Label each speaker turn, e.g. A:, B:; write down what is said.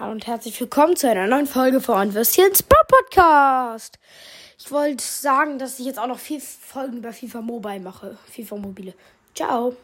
A: Hallo und herzlich willkommen zu einer neuen Folge von Würstchens Pro Podcast. Ich wollte sagen, dass ich jetzt auch noch vier Folgen über FIFA Mobile mache. FIFA Mobile. Ciao.